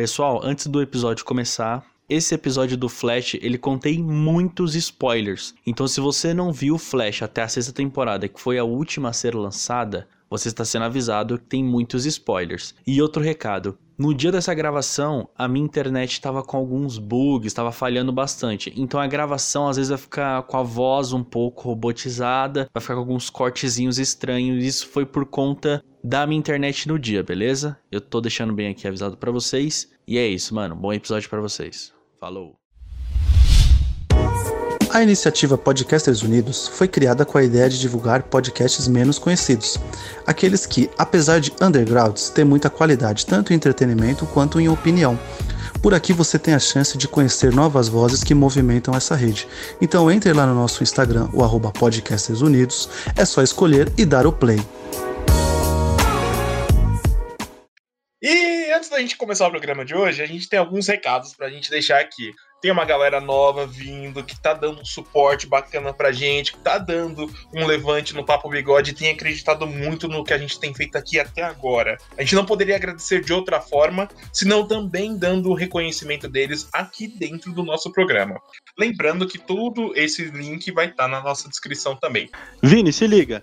Pessoal, antes do episódio começar, esse episódio do Flash, ele contém muitos spoilers. Então, se você não viu o Flash até a sexta temporada, que foi a última a ser lançada, você está sendo avisado que tem muitos spoilers. E outro recado, no dia dessa gravação, a minha internet estava com alguns bugs, estava falhando bastante. Então a gravação às vezes vai ficar com a voz um pouco robotizada, vai ficar com alguns cortezinhos estranhos. Isso foi por conta da minha internet no dia, beleza? Eu tô deixando bem aqui avisado para vocês. E é isso, mano. Bom episódio para vocês. Falou! A iniciativa Podcasters Unidos foi criada com a ideia de divulgar podcasts menos conhecidos, aqueles que, apesar de undergrounds, têm muita qualidade tanto em entretenimento quanto em opinião. Por aqui você tem a chance de conhecer novas vozes que movimentam essa rede. Então entre lá no nosso Instagram, o arroba Podcasters Unidos, é só escolher e dar o play. E antes da gente começar o programa de hoje, a gente tem alguns recados para a gente deixar aqui. Tem uma galera nova vindo que tá dando um suporte bacana pra gente, que tá dando um levante no Papo Bigode e tem acreditado muito no que a gente tem feito aqui até agora. A gente não poderia agradecer de outra forma, senão também dando o reconhecimento deles aqui dentro do nosso programa. Lembrando que todo esse link vai estar tá na nossa descrição também. Vini, se liga.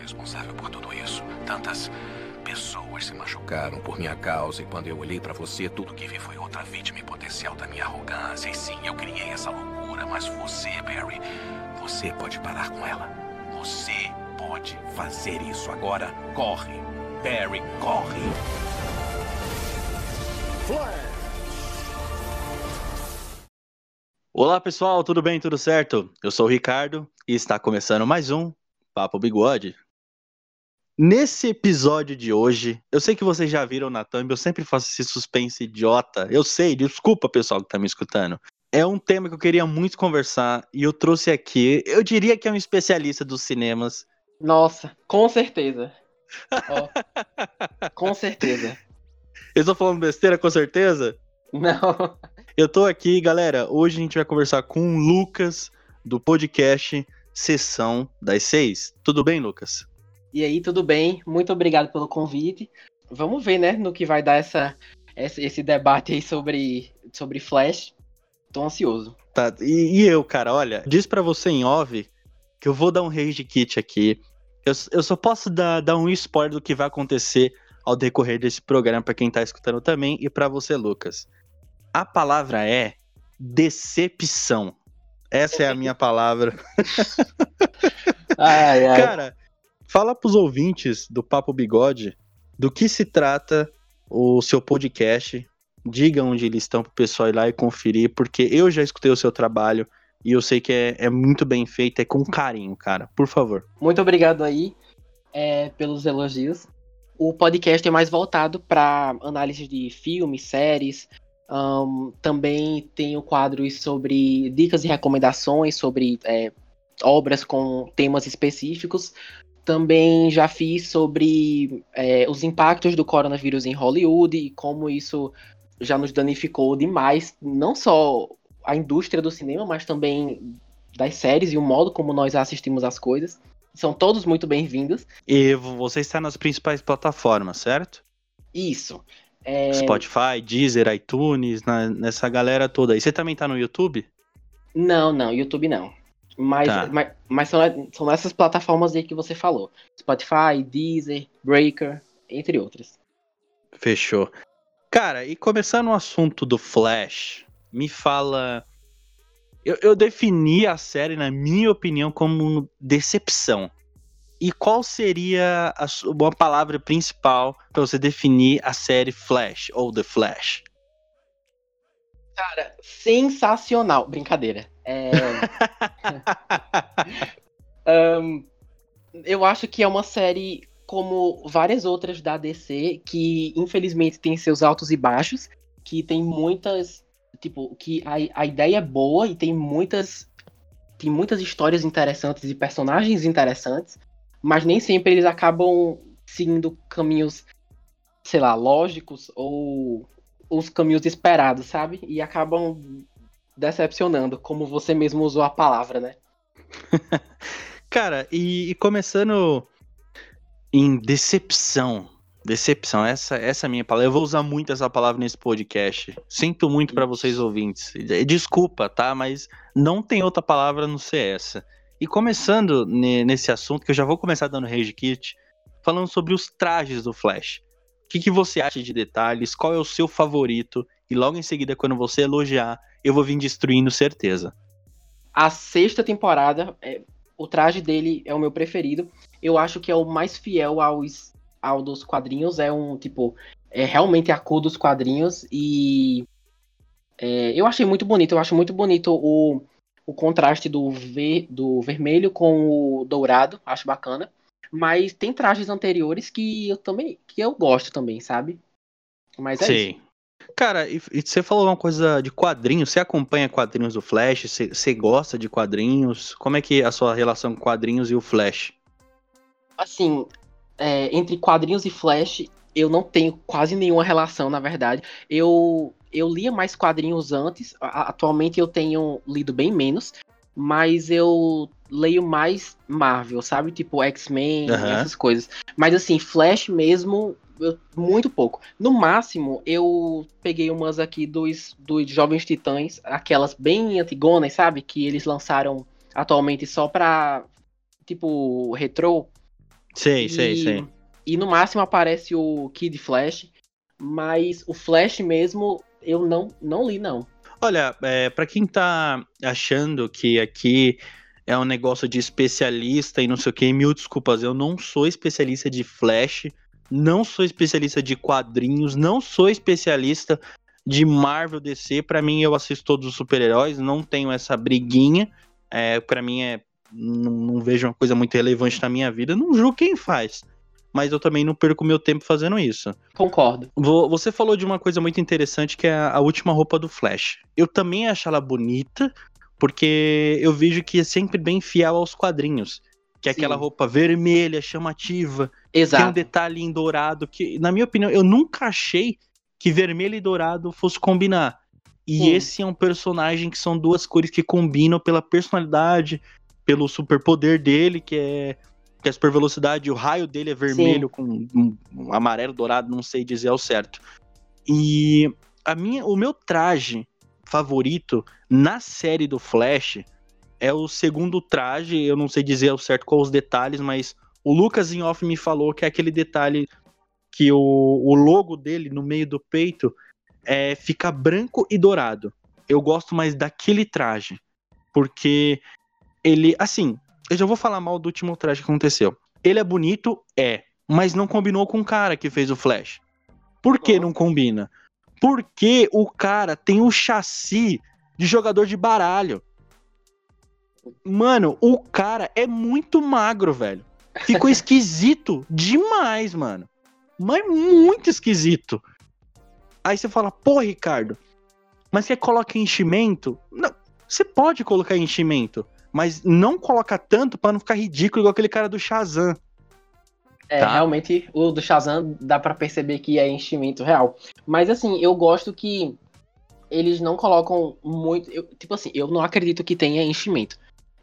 Responsável por tudo isso. Tantas pessoas se machucaram por minha causa e quando eu olhei para você, tudo que vi foi outra vítima potencial da minha arrogância. E sim, eu criei essa loucura, mas você, Barry, você pode parar com ela. Você pode fazer isso agora. Corre. Barry, corre! Olá pessoal, tudo bem? Tudo certo? Eu sou o Ricardo e está começando mais um Papo Bigode. Nesse episódio de hoje, eu sei que vocês já viram na thumb, eu sempre faço esse suspense idiota. Eu sei, desculpa pessoal que tá me escutando. É um tema que eu queria muito conversar e eu trouxe aqui, eu diria que é um especialista dos cinemas. Nossa, com certeza. Oh, com certeza. Eu estou falando besteira, com certeza? Não. Eu tô aqui, galera. Hoje a gente vai conversar com o Lucas, do podcast Sessão das Seis. Tudo bem, Lucas? E aí, tudo bem? Muito obrigado pelo convite. Vamos ver, né, no que vai dar essa, esse debate aí sobre, sobre Flash. Tô ansioso. Tá, e, e eu, cara, olha, diz para você em off que eu vou dar um rage kit aqui eu, eu só posso dar, dar um spoiler do que vai acontecer ao decorrer desse programa para quem tá escutando também e para você, Lucas. A palavra é decepção. Essa é a minha palavra. ai, ai. Cara, fala pros ouvintes do Papo Bigode do que se trata o seu podcast. Diga onde eles estão pro pessoal ir lá e conferir, porque eu já escutei o seu trabalho. E eu sei que é, é muito bem feito, é com carinho, cara. Por favor. Muito obrigado aí é, pelos elogios. O podcast é mais voltado para análise de filmes, séries. Um, também tenho quadros sobre dicas e recomendações sobre, é, obras com temas específicos. Também já fiz sobre é, os impactos do coronavírus em Hollywood e como isso já nos danificou demais, não só a indústria do cinema, mas também das séries e o modo como nós assistimos as coisas. São todos muito bem-vindos. E você está nas principais plataformas, certo? Isso. É... Spotify, Deezer, iTunes, na, nessa galera toda. E você também tá no YouTube? Não, não, YouTube não. Mas, tá. mas, mas são, são essas plataformas aí que você falou: Spotify, Deezer, Breaker, entre outras. Fechou. Cara, e começando o assunto do Flash, me fala. Eu, eu defini a série, na minha opinião, como decepção. E qual seria a uma palavra principal para você definir a série Flash ou The Flash? Cara, sensacional. Brincadeira. É... um, eu acho que é uma série como várias outras da DC que infelizmente tem seus altos e baixos, que tem muitas, tipo, que a, a ideia é boa e tem muitas tem muitas histórias interessantes e personagens interessantes, mas nem sempre eles acabam seguindo caminhos, sei lá, lógicos ou os caminhos esperados, sabe? E acabam decepcionando, como você mesmo usou a palavra, né? Cara, e, e, começando em decepção. Decepção, essa, essa é a minha palavra. Eu vou usar muito essa palavra nesse podcast. Sinto muito para vocês ouvintes. Desculpa, tá? Mas não tem outra palavra não ser essa. E começando nesse assunto, que eu já vou começar dando rage kit, falando sobre os trajes do Flash. O que, que você acha de detalhes? Qual é o seu favorito? E logo em seguida, quando você elogiar, eu vou vir destruindo certeza. A sexta temporada, é, o traje dele é o meu preferido. Eu acho que é o mais fiel aos, ao dos quadrinhos. É um, tipo, é realmente a cor dos quadrinhos. E é, eu achei muito bonito. Eu acho muito bonito o, o contraste do, ver, do vermelho com o dourado, acho bacana. Mas tem trajes anteriores que eu também que eu gosto também, sabe? Mas é Sim. Isso. Cara, e, e, você falou uma coisa de quadrinhos. Você acompanha quadrinhos do Flash? Você, você gosta de quadrinhos? Como é que é a sua relação com quadrinhos e o Flash? Assim, é, entre quadrinhos e Flash, eu não tenho quase nenhuma relação, na verdade. Eu eu lia mais quadrinhos antes, atualmente eu tenho lido bem menos, mas eu leio mais Marvel, sabe? Tipo X-Men, uhum. essas coisas. Mas assim, Flash mesmo, eu, muito pouco. No máximo, eu peguei umas aqui dos, dos Jovens Titãs, aquelas bem antigonas, sabe? Que eles lançaram atualmente só pra, tipo, retrô. Sei, e, sei, sei. E no máximo aparece o Kid Flash, mas o Flash mesmo eu não, não li, não. Olha, é, para quem tá achando que aqui é um negócio de especialista e não sei o que, mil desculpas, eu não sou especialista de Flash, não sou especialista de quadrinhos, não sou especialista de Marvel DC. Para mim, eu assisto todos os super-heróis, não tenho essa briguinha. É, para mim, é, não, não, vejo uma coisa muito relevante na minha vida. Não julgo quem faz mas eu também não perco meu tempo fazendo isso. Concordo. Você falou de uma coisa muito interessante que é a última roupa do Flash. Eu também acho ela bonita, porque eu vejo que é sempre bem fiel aos quadrinhos. Que é Sim. aquela roupa vermelha, chamativa. Exato. Tem um detalhe em dourado que, na minha opinião, eu nunca achei que vermelho e dourado fosse combinar. E Sim. esse é um personagem que são duas cores que combinam pela personalidade, pelo superpoder dele, que é que a super velocidade, o raio dele é vermelho Sim. com um, um, amarelo dourado, não sei dizer ao certo. E a minha, o meu traje favorito na série do Flash é o segundo traje, eu não sei dizer ao certo quais os detalhes, mas o Lucas em off me falou que é aquele detalhe que o, o logo dele no meio do peito é, fica branco e dourado. Eu gosto mais daquele traje, porque ele, assim, eu já vou falar mal do último traje que aconteceu. Ele é bonito? É. Mas não combinou com o cara que fez o Flash. Por que não combina? Porque o cara tem o chassi de jogador de baralho. Mano, o cara é muito magro, velho. Ficou esquisito demais, mano. Mas muito esquisito. Aí você fala, pô, Ricardo, mas você coloca enchimento? Não, você pode colocar enchimento. mas não coloca tanto pra não ficar ridículo igual aquele cara do Shazam. É, Tá. realmente o do Shazam dá pra perceber que é enchimento real. Mas assim, eu gosto que eles não colocam muito. eu- tipo assim, eu não acredito que tenha enchimento.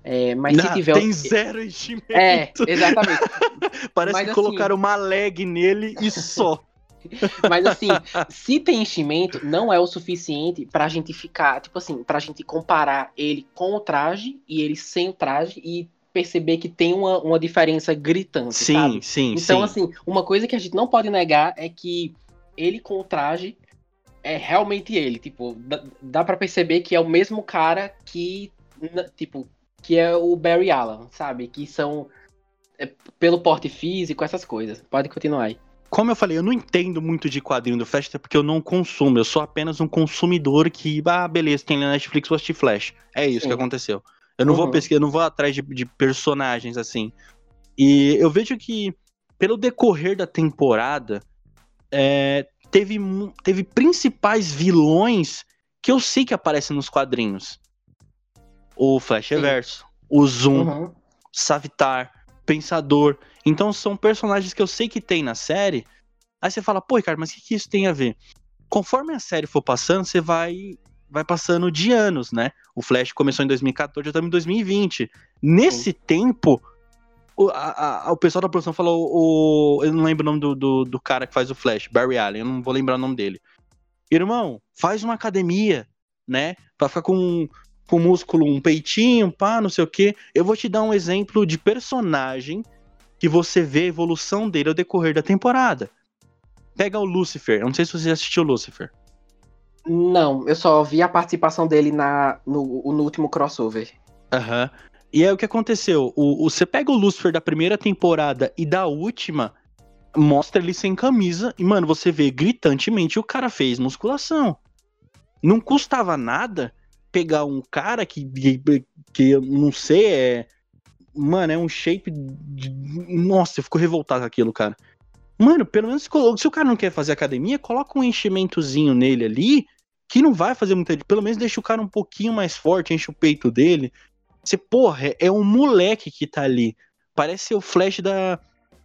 É, mas se Não, tiver. tem zero enchimento. É, exatamente. Parece mas que assim- colocaram uma leg nele e só. Mas assim, se tem enchimento, não é o suficiente pra gente ficar, tipo assim, pra gente comparar ele com o traje e ele sem o traje e perceber que tem uma, uma diferença gritante, Sim, sabe? sim, Então, sim. assim, uma coisa que a gente não pode negar é que ele com o traje é realmente ele. Tipo, dá, dá para perceber que é o mesmo cara que, tipo, que é o Barry Allen, sabe? Que são é, pelo porte físico, essas coisas. Pode continuar aí. Como eu falei, eu não entendo muito de quadrinho do Flash, até porque eu não consumo. Eu sou apenas um consumidor que, ah, beleza, tem na Netflix, vou assistir Flash. É isso Sim. que aconteceu. Eu não vou Uhum. pesquisar, eu não vou atrás de, de personagens assim. E eu vejo que, pelo decorrer da temporada, é, teve, teve principais vilões que eu sei que aparecem nos quadrinhos. O Flash. Reverso, o Zoom, Uhum. Savitar, Pensador. Então são personagens que eu sei que tem na série. Aí você fala, pô, Ricardo, mas o que, que isso tem a ver? Conforme a série for passando, você vai vai passando de anos, né? O Flash começou em 2014, já estamos em 2020. Nesse tempo, o, a- a- o pessoal da produção falou, o, eu não lembro o nome do, do, do cara que faz o Flash, Barry Allen, eu não vou lembrar o nome dele. Irmão, faz uma academia, né? Pra ficar com, com músculo, um peitinho, pá, não sei o quê. Eu vou te dar um exemplo de personagem que você vê a evolução dele ao decorrer da temporada. Pega o Lucifer. Eu não sei se você já assistiu Lucifer. Não, eu só vi a participação dele na, no, no último crossover. Aham. E aí o que aconteceu? O, o- você pega o Lucifer da primeira temporada e da última, mostra ele sem camisa, e, mano, você vê gritantemente o cara fez musculação. Não custava nada pegar um cara que, que, que eu não sei, é. Mano, é um shape. De... Nossa, eu fico revoltado com aquilo, cara. Mano, pelo menos se o cara não quer fazer academia, coloca um enchimentozinho nele ali, que não vai fazer muita. Pelo menos deixa o cara um pouquinho mais forte, enche o peito dele. Você, porra, é- é um moleque que tá ali. Parece ser o Flash da.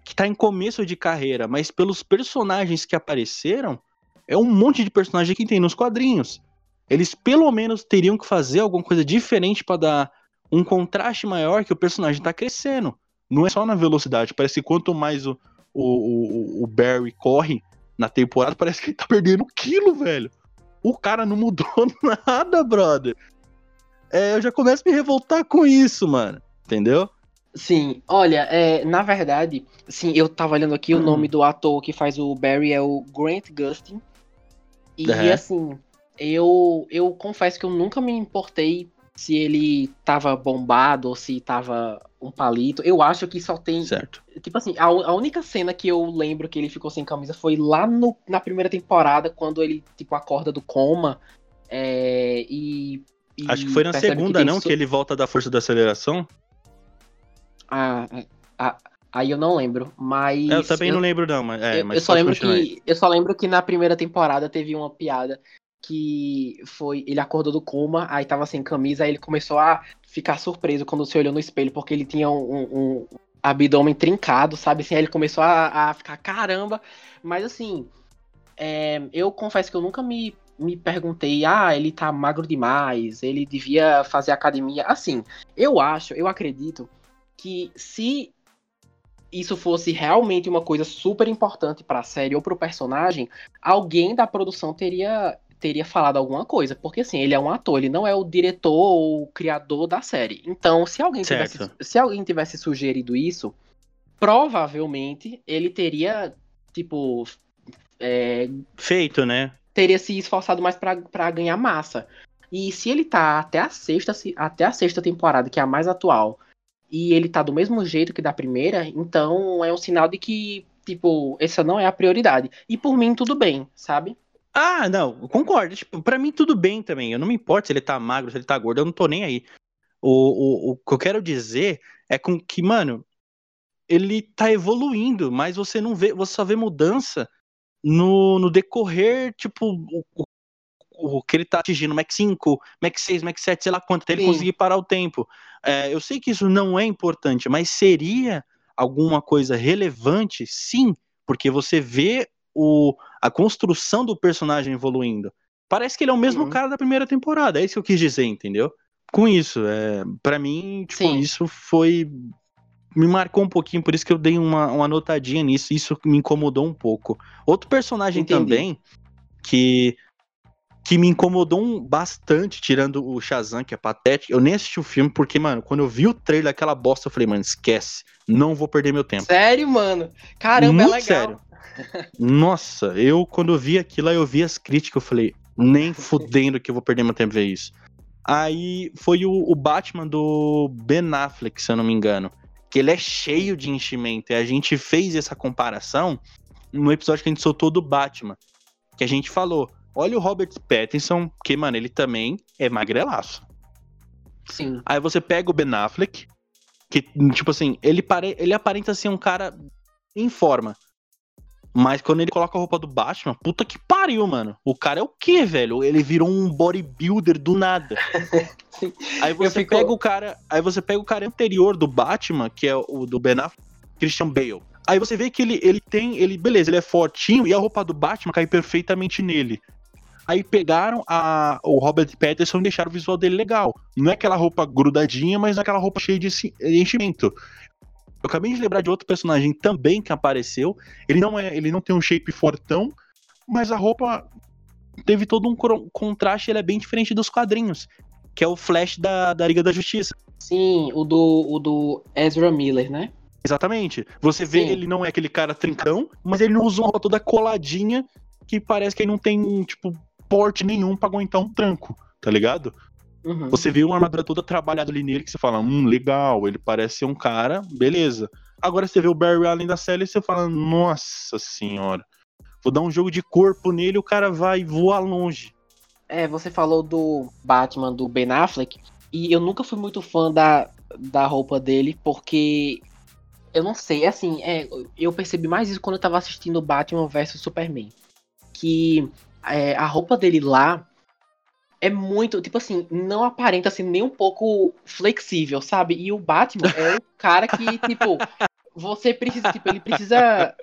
que tá em começo de carreira, mas pelos personagens que apareceram, é um monte de personagem que tem nos quadrinhos. Eles pelo menos teriam que fazer alguma coisa diferente pra dar um contraste maior que o personagem tá crescendo. Não é só na velocidade. Parece que quanto mais o, o, o, o Barry corre na temporada, parece que ele tá perdendo quilo, velho. O cara não mudou nada, brother. É, eu já começo a me revoltar com isso, mano. Entendeu? Sim, olha, é, na verdade, sim, eu tava olhando aqui, o Hum. nome do ator que faz o Barry é o Grant Gustin. E assim, eu, eu confesso que eu nunca me importei se ele tava bombado ou se tava um palito. Eu acho que só tem. Certo. Tipo assim, a, a única cena que eu lembro que ele ficou sem camisa foi lá no, na primeira temporada, quando ele, tipo, acorda do coma. é, e, e Acho que foi na segunda, tem não? so- Que ele volta da força da aceleração. Ah, ah, aí eu não lembro, mas. Eu também não lembro, não. Mas, é, eu, mas eu só lembro aí. que eu só lembro que na primeira temporada teve uma piada que foi ele acordou do coma, aí tava sem camisa, aí ele começou a ficar surpreso quando se olhou no espelho porque ele tinha um, um- abdômen trincado, sabe? Assim, aí ele começou a, a ficar caramba, mas assim, é, eu confesso que eu nunca me me perguntei, ah, ele tá magro demais, ele devia fazer academia. Assim, eu acho, eu acredito que se isso fosse realmente uma coisa super importante pra série ou pro personagem, alguém da produção teria teria falado alguma coisa, porque assim, ele é um ator, ele não é o diretor ou o criador da série. Então, se alguém tivesse, se alguém tivesse sugerido isso, provavelmente ele teria tipo é, Feito, né? teria se esforçado mais pra pra ganhar massa. E se ele tá até a sexta, se- até a sexta temporada, que é a mais atual, e ele tá do mesmo jeito que da primeira, então é um sinal de que, tipo, essa não é a prioridade. E por mim, tudo bem, sabe? Ah, não, concordo. Tipo, pra mim tudo bem também. Eu não me importo se ele tá magro, se ele tá gordo, eu não tô nem aí. O, o, o que eu quero dizer é com que, mano, ele tá evoluindo, mas você não vê, você só vê mudança no, no decorrer, tipo, o, o- que ele tá atingindo Mac 5, Mac 6, Mac 7, sei lá quanto, até ele Sim. conseguir parar o tempo. É, eu sei que isso não é importante, mas seria alguma coisa relevante? Sim, porque você vê o, a construção do personagem evoluindo. Parece que ele é o mesmo Uhum. cara da primeira temporada, é isso que eu quis dizer, entendeu? Com isso, é, para mim, tipo, Sim. isso foi me marcou um pouquinho, por isso que eu dei uma, uma notadinha nisso, isso me incomodou um pouco. Outro personagem Entendi. também que que me incomodou bastante, tirando o Shazam, que é patético. Eu nem assisti o filme porque, mano, quando eu vi o trailer daquela bosta, eu falei, mano, esquece, não vou perder meu tempo. Sério, mano? Caramba, Muito é legal. sério. Nossa, eu quando eu vi aquilo, aí eu vi as críticas, eu falei, nem fudendo que eu vou perder meu tempo ver isso. Aí foi o, o Batman do Ben Affleck, se eu não me engano. Que ele é cheio de enchimento. E a gente fez essa comparação no episódio que a gente soltou do Batman. Que a gente falou: olha o Robert Pattinson, que, mano, ele também é magrelaço. Sim. Aí você pega o Ben Affleck, que, tipo assim, ele, pare... ele aparenta ser um cara em forma. Mas quando ele coloca a roupa do Batman, puta que pariu, mano. O cara é o quê, velho? Ele virou um bodybuilder do nada. Aí você fico- pega o cara. Aí você pega o cara anterior do Batman, que é o do Ben Affleck, Christian Bale. Aí você vê que ele, ele tem. ele Beleza, ele é fortinho e a roupa do Batman cai perfeitamente nele. Aí pegaram a, o Robert Pattinson e deixaram o visual dele legal. Não é aquela roupa grudadinha, mas é aquela roupa cheia de enchi- enchimento. Eu acabei de lembrar de outro personagem também que apareceu. Ele não é, ele não tem um shape fortão, mas a roupa teve todo um contraste, ele é bem diferente dos quadrinhos, que é o Flash da, da Liga da Justiça. Sim, o do, o do Ezra Miller, né? Exatamente. Você vê, Sim. ele não é aquele cara trincão, mas ele não usa uma roupa toda coladinha que parece que ele não tem, tipo, porte nenhum pra aguentar um tranco, tá ligado? Uhum. Você vê uma armadura toda trabalhada ali nele que você fala, hum, legal, ele parece ser um cara, beleza. Agora você vê o Barry Allen da série e você fala, nossa senhora, vou dar um jogo de corpo nele o cara vai voar longe. É, você falou do Batman do Ben Affleck, e eu nunca fui muito fã da, da roupa dele, porque eu não sei, assim, é, eu percebi mais isso quando eu tava assistindo Batman vs Superman. Que é, a roupa dele lá é muito, tipo assim, não aparenta assim nem um pouco flexível, sabe? E o Batman é o cara que, tipo, você precisa, tipo, ele precisa.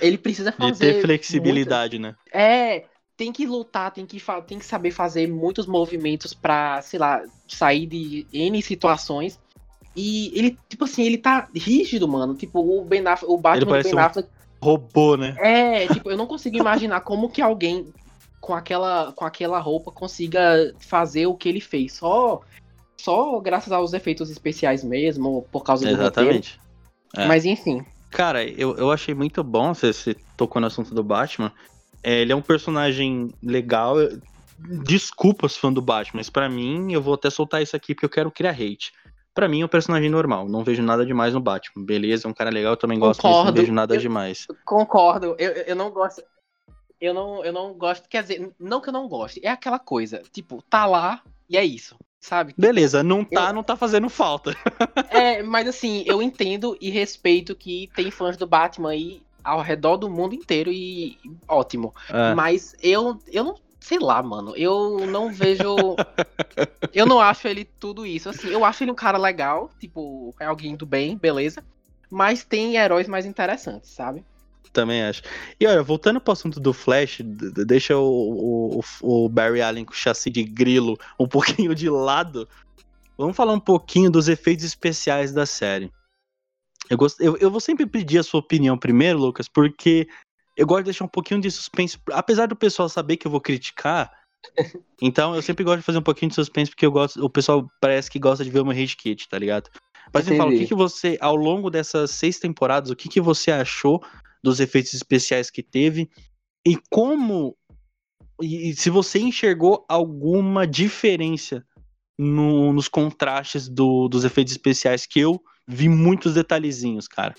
Ele precisa De fazer. ter flexibilidade, né? é, tem que lutar, tem que, tem que saber fazer muitos movimentos pra, sei lá, sair de N situações. E ele, tipo assim, ele tá rígido, mano. Tipo, o Ben Affleck, o Batman do parece Ben um- Affleck. Robô, né? É, tipo, eu não consigo imaginar como que alguém com aquela, com aquela roupa consiga fazer o que ele fez. Só, só graças aos efeitos especiais mesmo, por causa do. Exatamente. É. Mas enfim. Cara, eu, eu achei muito bom, você, você tocou no assunto do Batman. É, ele é um personagem legal. Desculpa os fãs do Batman, mas pra mim, eu vou até soltar isso aqui porque eu quero criar hate. Pra mim é um personagem normal, não vejo nada demais no Batman. Beleza, é um cara legal, eu também gosto, mas não vejo nada Eu- demais. Concordo, eu, eu não gosto. Eu não, eu não gosto, quer dizer, não que eu não goste, é aquela coisa, tipo, tá lá e é isso, sabe? Beleza, não tá, Eu- não tá fazendo falta. É, mas assim, eu entendo e respeito que tem fãs do Batman aí ao redor do mundo inteiro e ótimo. É, Mas eu, eu não sei lá, mano. Eu não vejo. eu não acho ele tudo isso. Assim, eu acho ele um cara legal, tipo, é alguém do bem, beleza. Mas tem heróis mais interessantes, sabe? Também acho. E olha, voltando pro assunto do Flash, deixa o, o, o Barry Allen com o chassi de grilo um pouquinho de lado. Vamos falar um pouquinho dos efeitos especiais da série. Eu, gost... eu, eu vou sempre pedir a sua opinião primeiro, Lucas, porque eu gosto de deixar um pouquinho de suspense. Apesar do pessoal saber que eu vou criticar, então eu sempre gosto de fazer um pouquinho de suspense, porque eu gosto, o pessoal parece que gosta de ver uma hate kit, tá ligado? Mas me fala, o que, que você, ao longo dessas seis temporadas, o que, que você achou dos efeitos especiais que teve e como. E, se você enxergou alguma diferença no- nos contrastes do- dos efeitos especiais, que eu vi muitos detalhezinhos, cara.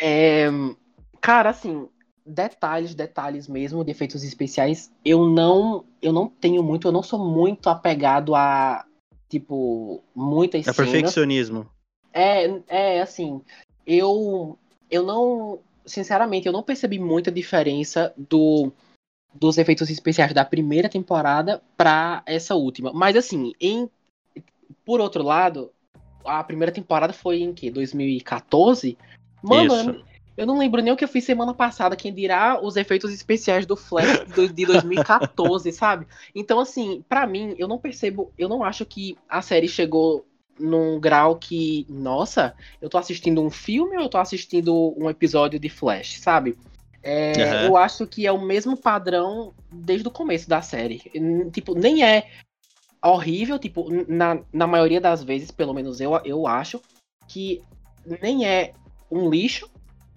É, cara, assim, detalhes, detalhes mesmo de efeitos especiais, eu não, eu não tenho muito, eu não sou muito apegado a, tipo, muitas É cenas. perfeccionismo. É, é assim, eu eu não, sinceramente, eu não percebi muita diferença do dos efeitos especiais da primeira temporada para essa última. Mas assim, em por outro lado, a primeira temporada foi em que 2014. Mano, Isso. eu não lembro nem o que eu fiz semana passada, quem dirá os efeitos especiais do Flash de 2014, sabe? Então assim, pra mim, eu não percebo, eu não acho que a série chegou num grau que, nossa, eu tô assistindo um filme ou eu tô assistindo um episódio de Flash, sabe? É, Aham. Eu acho que é o mesmo padrão desde o começo da série. Tipo, nem é horrível, tipo, na, na maioria das vezes, pelo menos eu, eu acho, que nem é um lixo,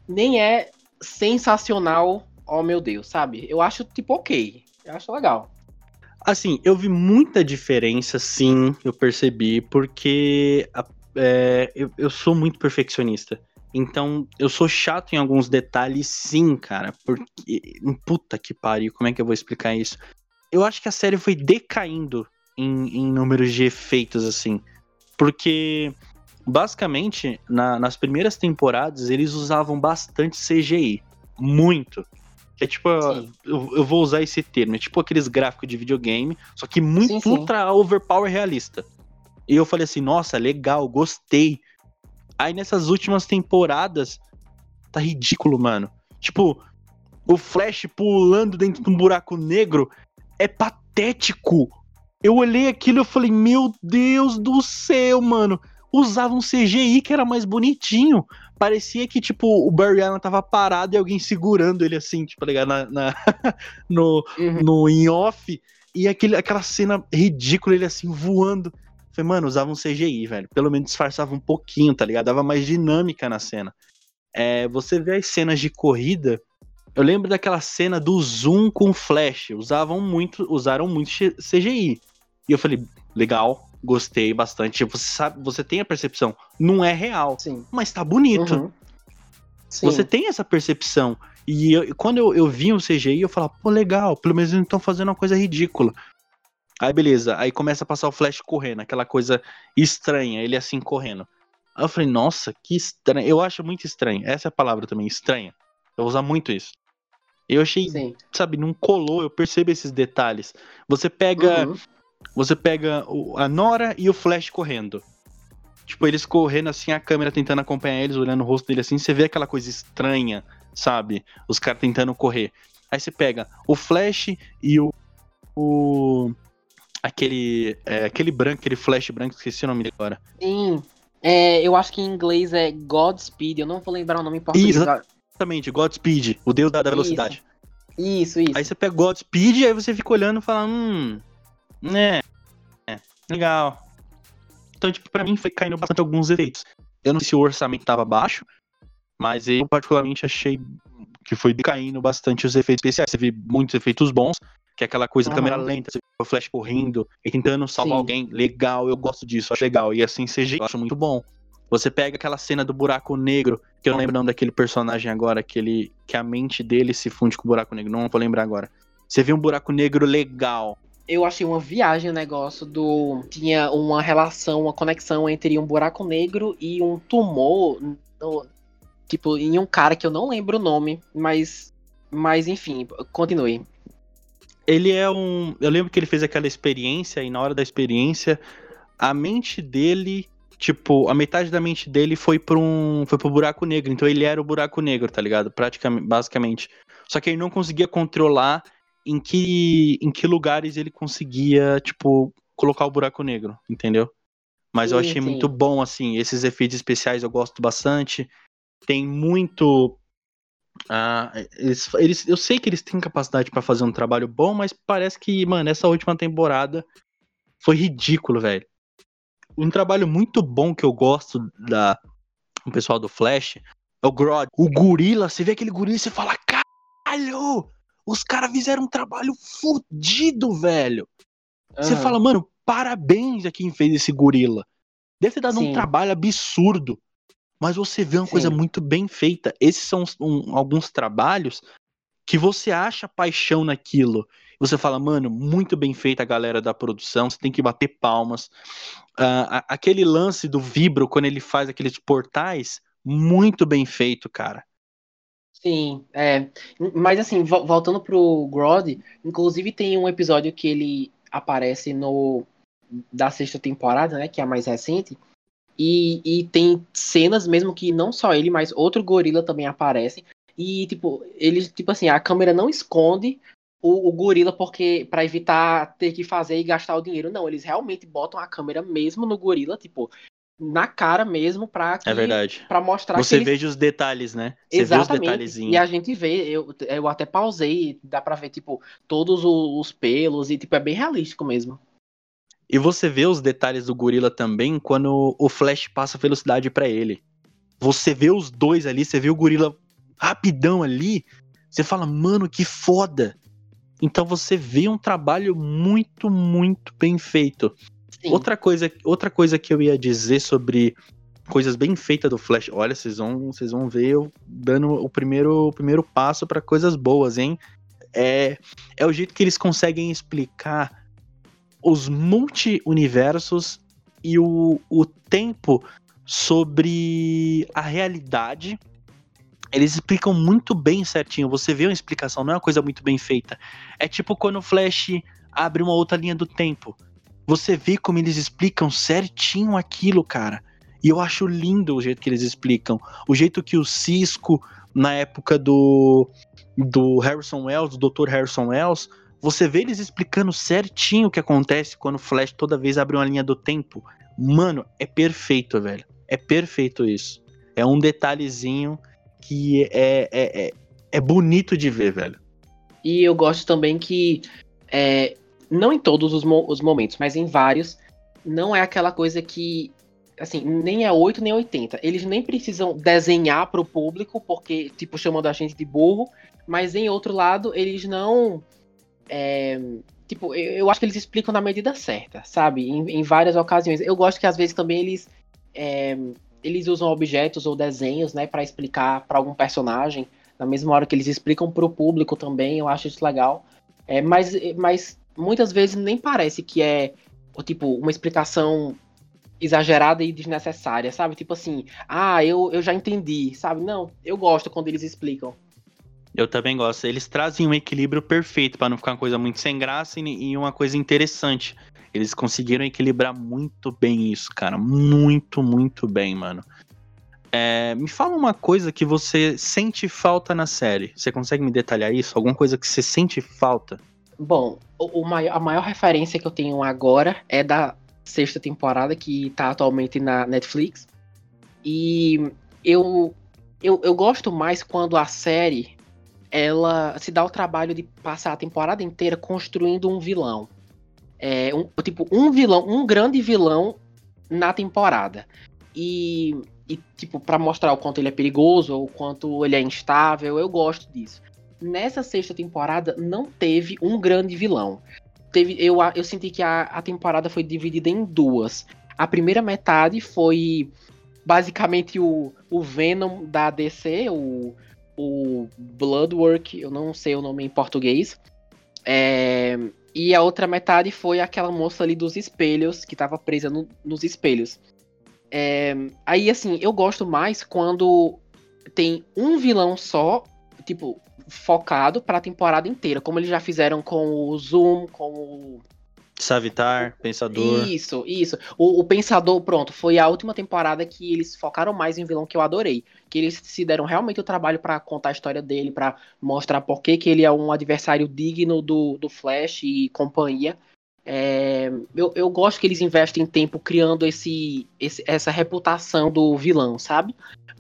nem é sensacional, oh meu Deus, sabe? Eu acho, tipo, ok. Eu acho legal. Assim, eu vi muita diferença, sim, eu percebi, porque é, eu, eu sou muito perfeccionista. Então, eu sou chato em alguns detalhes, sim, cara. Porque. Puta que pariu, como é que eu vou explicar isso? Eu acho que a série foi decaindo em, em números de efeitos, assim. Porque, basicamente, na- nas primeiras temporadas, eles usavam bastante CGI. Muito. Que é tipo, eu, eu vou usar esse termo, é tipo aqueles gráficos de videogame, só que muito Sim, sim. ultra overpower realista. E eu falei assim, nossa, legal, gostei. Aí nessas últimas temporadas, tá ridículo, mano. Tipo, o Flash pulando dentro de um buraco negro é patético. Eu olhei aquilo e falei, meu Deus do céu, mano. Usava um CGI que era mais bonitinho. Parecia que, tipo, o Barry Allen tava parado e alguém segurando ele assim, tipo, tá ligado? Na, na- no, Uhum. no in off. E aquele, aquela cena ridícula, ele assim, voando. Falei, mano, usava um CGI, velho. Pelo menos disfarçava um pouquinho, tá ligado? Dava mais dinâmica na cena. É, você vê as cenas de corrida. Eu lembro daquela cena do zoom com flash. Usavam muito, usaram muito CGI. E eu falei, legal, gostei bastante. Você sabe, você tem a percepção, não é real, Sim. mas tá bonito. Uhum. Você tem essa percepção. E eu- quando eu, eu vi um CGI, eu falava, pô, legal, pelo menos eles não estão fazendo uma coisa ridícula. Aí beleza, aí começa a passar o Flash correndo, aquela coisa estranha, ele assim correndo. Aí eu falei, nossa, que estranho. Eu acho muito estranho. Essa é a palavra também, estranha. Eu vou usar muito isso. Eu achei, Sim. sabe, não colou, eu percebo esses detalhes. Você pega, Uhum. Você pega o- a Nora e o Flash correndo. Tipo, eles correndo assim, a câmera tentando acompanhar eles, olhando o rosto dele assim, você vê aquela coisa estranha, sabe? Os caras tentando correr. Aí você pega o Flash e o. o aquele. é, aquele branco, aquele Flash branco, esqueci o nome dele agora. Sim. É, eu acho que em inglês é Godspeed, eu não vou lembrar o nome em português. Isso. Exatamente, Godspeed, o deus da, da Isso. velocidade. Isso, isso. Aí você pega Godspeed e aí você fica olhando e fala, hum. Né. É, legal. Então, tipo, pra mim foi caindo bastante alguns efeitos. Eu não sei se o orçamento tava baixo, mas eu particularmente achei que foi decaindo bastante os efeitos especiais. Você vê muitos efeitos bons, que é aquela coisa da câmera lenta, você vê o Flash correndo e tentando salvar Sim. alguém. Legal, eu gosto disso, acho legal. E assim, CG, eu acho muito bom. Você pega aquela cena do buraco negro, que eu não lembro o nome daquele personagem agora, que, ele, que a mente dele se funde com o buraco negro, não vou lembrar agora. Você vê um buraco negro legal. Eu achei uma viagem o negócio do. Tinha uma relação, uma conexão entre um buraco negro e um tumor. no- tipo, em um cara que eu não lembro o nome, mas. Mas enfim, continue. Ele é um. Eu lembro que ele fez aquela experiência, e na hora da experiência, a mente dele. Tipo, a metade da mente dele foi pra um. Foi pro buraco negro. Então ele era o buraco negro, tá ligado? Praticamente, basicamente. Só que ele não conseguia controlar em que, em que lugares ele conseguia, tipo, colocar o buraco negro, entendeu? Mas eu Sim, achei sim. muito bom, assim, esses efeitos especiais eu gosto bastante. Tem muito. Ah, eles, eles, eu sei que eles têm capacidade pra fazer um trabalho bom, mas parece que, mano, essa última temporada foi ridículo, velho. Um trabalho muito bom que eu gosto da o pessoal do Flash é o Grodd. O gorila, você vê aquele gorila e você fala, caralho! Os caras fizeram um trabalho fudido, velho. Você Aham. fala, mano, parabéns a quem fez esse gorila. Deve ter dado um Sim. trabalho absurdo. Mas você vê uma coisa Sim. muito bem feita. Esses são um- alguns trabalhos que você acha paixão naquilo. Você fala, mano, muito bem feita a galera da produção, você tem que bater palmas. A- aquele lance do Vibro, quando ele faz aqueles portais, muito bem feito, cara. Sim, é. Mas assim, voltando pro Grodd, inclusive tem um episódio que ele aparece no da sexta temporada, né, que é a mais recente, e, e tem cenas mesmo que não só ele, mas outro gorila também aparecem. E, tipo, eles, tipo assim, a câmera não esconde o, o gorila porque para evitar ter que fazer e gastar o dinheiro. Não, eles realmente botam a câmera mesmo no gorila, tipo, na cara mesmo pra que, É verdade. Pra mostrar Você que veja os detalhes, né? Você Exatamente. vê os detalhezinhos. E a gente vê, eu, eu até pausei, dá pra ver, tipo, todos os pelos e, tipo, é bem realístico mesmo. E você vê os detalhes do gorila também quando o Flash passa velocidade para ele. Você vê os dois ali, você vê o gorila rapidão ali, você fala, mano, que foda. Então você vê um trabalho muito, muito bem feito. Outra coisa, outra coisa que eu ia dizer sobre coisas bem feitas do Flash. Olha, vocês vão, vocês vão ver eu dando o primeiro, o primeiro passo para coisas boas, hein? É, é o jeito que eles conseguem explicar os multi-universos e o, o tempo sobre a realidade. Eles explicam muito bem certinho. Você vê uma explicação, não é uma coisa muito bem feita. É tipo quando o Flash abre uma outra linha do tempo. Você vê como eles explicam certinho aquilo, cara. E eu acho lindo o jeito que eles explicam. O jeito que o Cisco, na época do, do Harrison Wells, do Dr. Harrison Wells, você vê eles explicando certinho o que acontece quando o Flash toda vez abre uma linha do tempo. Mano, é perfeito, velho. É perfeito isso. É um detalhezinho que é, é, é, é bonito de ver, velho. E eu gosto também que, é, não em todos os, mo os momentos, mas em vários, não é aquela coisa que assim, nem é 8 nem 80. Eles nem precisam desenhar para o público, porque, tipo, chamando a gente de burro, mas em outro lado, eles não é, tipo, eu, eu, acho que eles explicam na medida certa, sabe? Em, em várias ocasiões. Eu gosto que às vezes também eles é, eles usam objetos ou desenhos, né, para explicar para algum personagem. Na mesma hora que eles explicam para o público também, eu acho isso legal. É, mas, mas muitas vezes nem parece que é tipo uma explicação exagerada e desnecessária, sabe? Tipo assim, ah, eu, eu já entendi, sabe? Não, eu gosto quando eles explicam. Eu também gosto. Eles trazem um equilíbrio perfeito para não ficar uma coisa muito sem graça e uma coisa interessante. Eles conseguiram equilibrar muito bem isso, cara. Muito, muito bem, mano. É, me fala uma coisa que você sente falta na série. Você consegue me detalhar isso? Alguma coisa que você sente falta? Bom, o, o maior, a maior referência que eu tenho agora é da sexta temporada, que tá atualmente na Netflix. E eu, eu, eu gosto mais quando a série ela se dá o trabalho de passar a temporada inteira construindo um vilão. É, um, tipo, um vilão, um grande vilão na temporada. E, e tipo, para mostrar o quanto ele é perigoso, o quanto ele é instável, eu gosto disso. Nessa sexta temporada não teve um grande vilão. Teve, eu, eu senti que a, a temporada foi dividida em duas. A primeira metade foi basicamente o, o Venom da DC, o, o Bloodwork, eu não sei o nome em português. É, e a outra metade foi aquela moça ali dos espelhos, que tava presa no, nos espelhos. É, aí, assim, eu gosto mais quando tem um vilão só, tipo, focado pra temporada inteira, como eles já fizeram com o Zoom, com o Savitar, Pensador. Isso, isso. O, o, Pensador, pronto, foi a última temporada que eles focaram mais em vilão que eu adorei. Que eles se deram realmente o trabalho para contar a história dele, para mostrar por que, que ele é um adversário digno do, do Flash e companhia. É, eu, eu gosto que eles investem tempo criando esse, esse, essa reputação do vilão, sabe?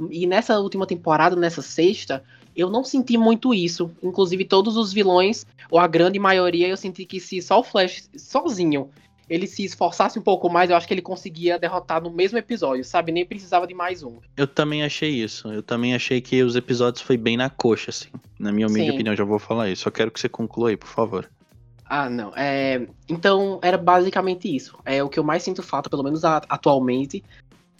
E nessa última temporada, nessa sexta, eu não senti muito isso. Inclusive, todos os vilões, ou a grande maioria, eu senti que se só o Flash sozinho ele se esforçasse um pouco mais, eu acho que ele conseguia derrotar no mesmo episódio, sabe? Nem precisava de mais um. Eu também achei isso. Eu também achei que os episódios foi bem na coxa, assim. Na minha humilde Sim. opinião, já vou falar isso. Só quero que você conclua aí, por favor. Ah, não. É... Então, era basicamente isso. É o que eu mais sinto falta, pelo menos atualmente,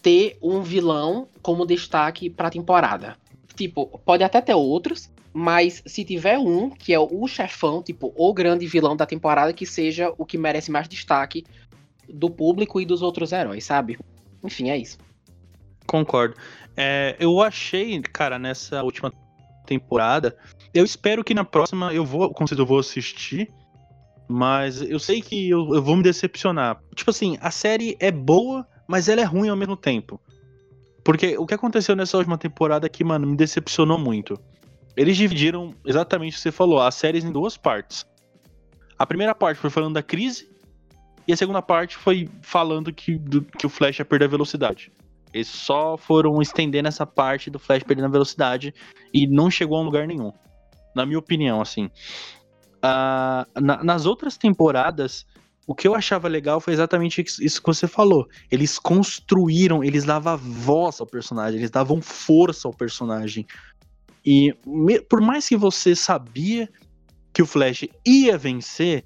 ter um vilão como destaque pra temporada tipo, pode até ter outros, mas se tiver um, que é o chefão, tipo, o grande vilão da temporada, que seja o que merece mais destaque do público e dos outros heróis, sabe? Enfim, é isso. Concordo. É, eu achei, cara, nessa última temporada. Eu espero que na próxima eu vou, eu vou assistir. Mas eu sei que eu, eu, vou me decepcionar. Tipo assim, a série é boa, mas ela é ruim ao mesmo tempo. Porque o que aconteceu nessa última temporada aqui, mano, me decepcionou muito. Eles dividiram exatamente o que você falou, as séries em duas partes. A primeira parte foi falando da crise, e a segunda parte foi falando que, do, que o Flash ia perder a velocidade. Eles só foram estendendo essa parte do Flash perdendo a velocidade e não chegou a um lugar nenhum. Na minha opinião, assim. Uh, na, nas outras temporadas, o que eu achava legal foi exatamente isso que você falou. Eles construíram, eles davam voz ao personagem, eles davam força ao personagem. E me, por mais que você sabia que o Flash ia vencer,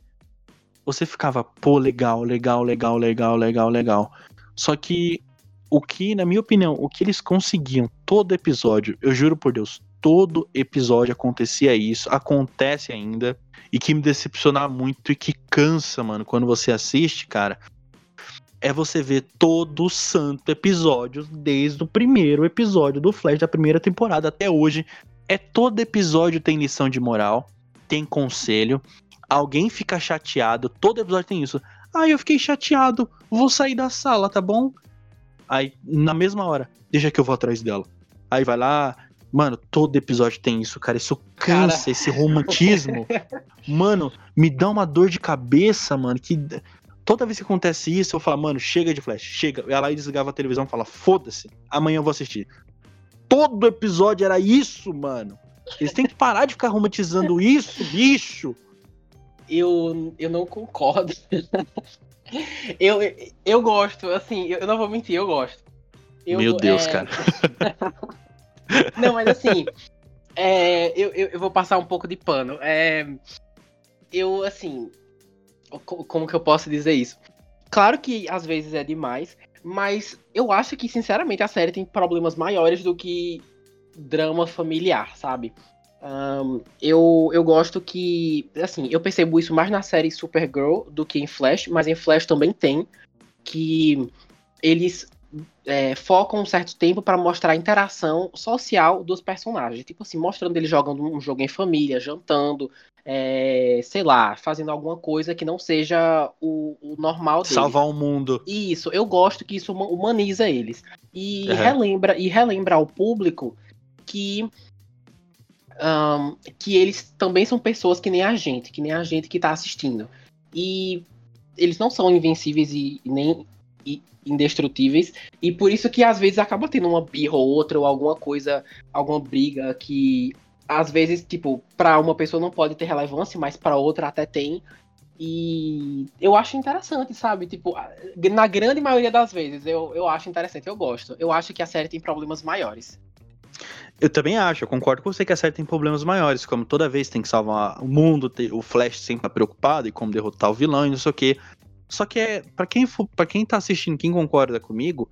você ficava, pô, legal, legal, legal, legal, legal, legal. Só que o que, na minha opinião, o que eles conseguiam todo episódio, eu juro por Deus, todo episódio acontecia isso, acontece ainda, e que me decepcionar muito e que cansa, mano, quando você assiste, cara, é você ver todo santo episódio, desde o primeiro episódio do Flash da primeira temporada até hoje. É todo episódio tem lição de moral, tem conselho, alguém fica chateado, todo episódio tem isso. Ah, eu fiquei chateado, vou sair da sala, tá bom? Aí, na mesma hora, deixa que eu vou atrás dela. Aí vai lá, Mano, todo episódio tem isso, cara. Isso cansa, cara... esse romantismo. mano, me dá uma dor de cabeça, mano. Que toda vez que acontece isso, eu falo, mano, chega de flash, chega. Ela desligava a televisão e fala, foda-se, amanhã eu vou assistir. Todo episódio era isso, mano. Eles têm que parar de ficar romantizando isso, bicho. Eu, eu não concordo. eu, eu gosto, assim, eu não vou mentir, eu gosto. Eu, Meu Deus, é... cara. Não, mas assim, é, eu, eu, eu, vou passar um pouco de pano. É, eu, assim, como que eu posso dizer isso? Claro que às vezes é demais, mas eu acho que, sinceramente, a série tem problemas maiores do que drama familiar, sabe? Um, eu, eu gosto que. Assim, eu percebo isso mais na série Supergirl do que em Flash, mas em Flash também tem. Que eles é, focam um certo tempo para mostrar a interação social dos personagens. Tipo assim, mostrando eles jogando um jogo em família, jantando, é, sei lá, fazendo alguma coisa que não seja o, o normal deles. Salvar o mundo. Isso, eu gosto que isso humaniza eles. E uhum. relembra e relembra ao público que um, que eles também são pessoas que nem a gente, que nem a gente que está assistindo. E eles não são invencíveis e nem indestrutíveis. E por isso que às vezes acaba tendo uma birra ou outra, ou alguma coisa, alguma briga que às vezes, tipo, para uma pessoa não pode ter relevância, mas para outra até tem. E eu acho interessante, sabe? Tipo, na grande maioria das vezes, eu, eu acho interessante, eu gosto. Eu acho que a série tem problemas maiores. Eu também acho, eu concordo com você que a série tem problemas maiores, como toda vez tem que salvar o mundo, o Flash sempre tá preocupado e como derrotar o vilão e não sei o que. Só que é, para quem para quem tá assistindo, quem concorda comigo,